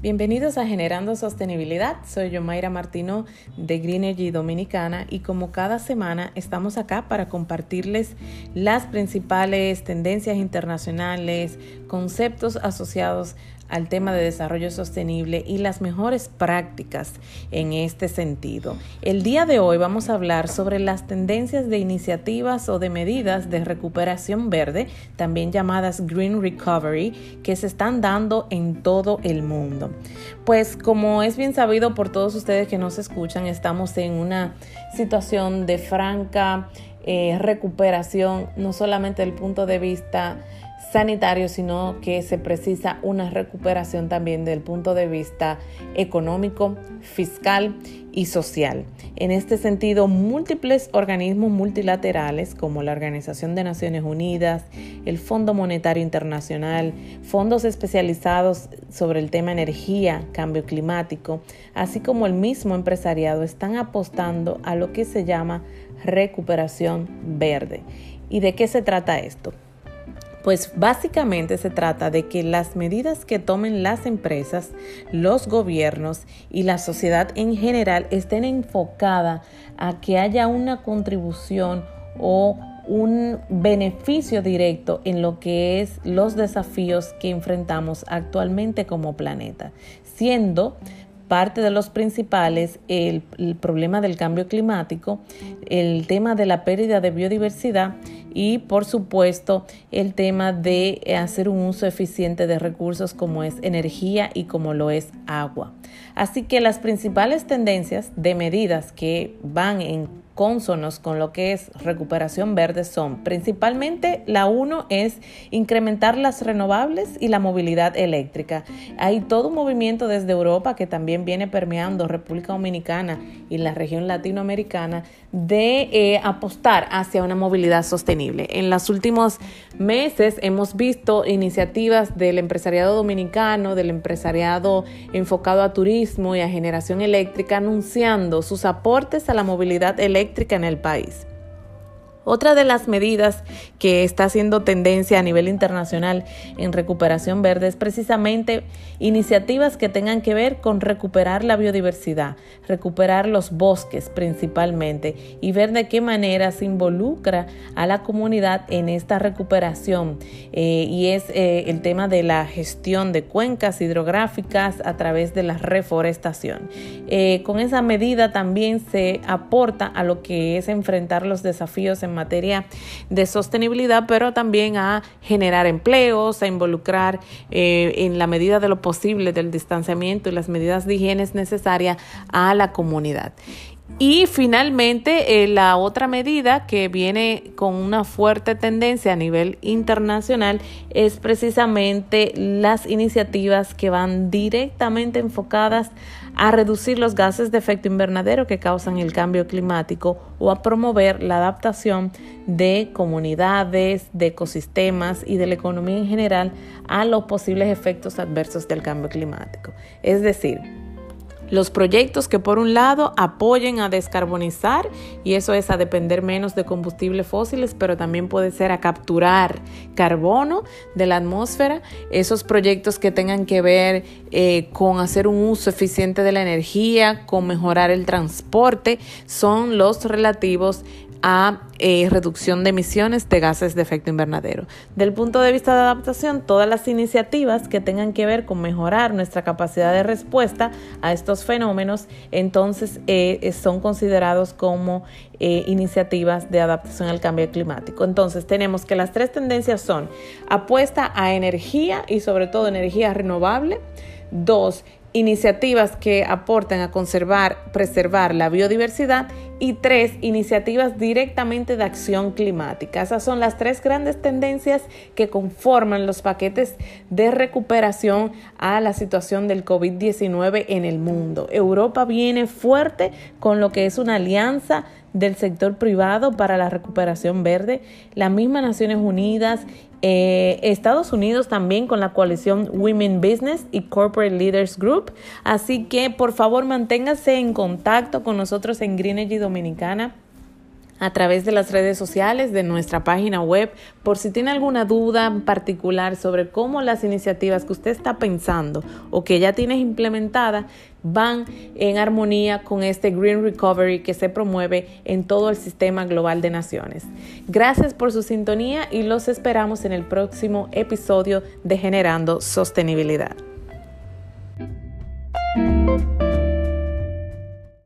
Bienvenidos a Generando Sostenibilidad. Soy yo, Mayra Martino de Green Energy Dominicana y como cada semana estamos acá para compartirles las principales tendencias internacionales, conceptos asociados al tema de desarrollo sostenible y las mejores prácticas en este sentido. El día de hoy vamos a hablar sobre las tendencias de iniciativas o de medidas de recuperación verde, también llamadas Green Recovery, que se están dando en todo el mundo. Pues como es bien sabido por todos ustedes que nos escuchan, estamos en una situación de franca eh, recuperación, no solamente desde el punto de vista sanitario, sino que se precisa una recuperación también del punto de vista económico, fiscal y social. En este sentido, múltiples organismos multilaterales como la Organización de Naciones Unidas, el Fondo Monetario Internacional, fondos especializados sobre el tema energía, cambio climático, así como el mismo empresariado están apostando a lo que se llama recuperación verde. ¿Y de qué se trata esto? Pues básicamente se trata de que las medidas que tomen las empresas, los gobiernos y la sociedad en general estén enfocadas a que haya una contribución o un beneficio directo en lo que es los desafíos que enfrentamos actualmente como planeta, siendo parte de los principales el, el, problema del cambio climático, el tema de la pérdida de biodiversidad y por supuesto el tema de hacer un uso eficiente de recursos como es energía y como lo es agua. Así que las principales tendencias de medidas que van en consonos con lo que es recuperación verde son principalmente la uno es incrementar las renovables y la movilidad eléctrica. Hay todo un movimiento desde Europa que también viene permeando República Dominicana y la región latinoamericana de eh, apostar hacia una movilidad sostenible. En los últimos meses hemos visto iniciativas del empresariado dominicano, del empresariado enfocado a turismo y a generación eléctrica anunciando sus aportes a la movilidad eléctrica en el país. Otra de las medidas que está haciendo tendencia a nivel internacional en recuperación verde es precisamente iniciativas que tengan que ver con recuperar la biodiversidad, recuperar los bosques principalmente y ver de qué manera se involucra a la comunidad en esta recuperación. Eh, y es eh, el tema de la gestión de cuencas hidrográficas a través de la reforestación. Eh, con esa medida también se aporta a lo que es enfrentar los desafíos en materia de sostenibilidad, pero también a generar empleos, a involucrar eh, en la medida de lo posible del distanciamiento y las medidas de higiene necesarias a la comunidad. Y finalmente, eh, la otra medida que viene con una fuerte tendencia a nivel internacional es precisamente las iniciativas que van directamente enfocadas a reducir los gases de efecto invernadero que causan el cambio climático o a promover la adaptación de comunidades, de ecosistemas y de la economía en general a los posibles efectos adversos del cambio climático. Es decir, los proyectos que por un lado apoyen a descarbonizar y eso es a depender menos de combustibles fósiles, pero también puede ser a capturar carbono de la atmósfera, esos proyectos que tengan que ver eh, con hacer un uso eficiente de la energía, con mejorar el transporte, son los relativos a eh, reducción de emisiones de gases de efecto invernadero. Del punto de vista de adaptación, todas las iniciativas que tengan que ver con mejorar nuestra capacidad de respuesta a estos fenómenos, entonces eh, son considerados como eh, iniciativas de adaptación al cambio climático. Entonces tenemos que las tres tendencias son apuesta a energía y sobre todo energía renovable. Dos, iniciativas que aporten a conservar, preservar la biodiversidad y tres, iniciativas directamente de acción climática. Esas son las tres grandes tendencias que conforman los paquetes de recuperación a la situación del COVID-19 en el mundo. Europa viene fuerte con lo que es una alianza del sector privado para la recuperación verde, las mismas Naciones Unidas, eh, Estados Unidos también con la coalición Women Business y Corporate Leaders Group. Así que por favor manténgase en contacto con nosotros en Green Energy Dominicana a través de las redes sociales, de nuestra página web, por si tiene alguna duda en particular sobre cómo las iniciativas que usted está pensando o que ya tienes implementadas van en armonía con este Green Recovery que se promueve en todo el sistema global de naciones. Gracias por su sintonía y los esperamos en el próximo episodio de Generando Sostenibilidad.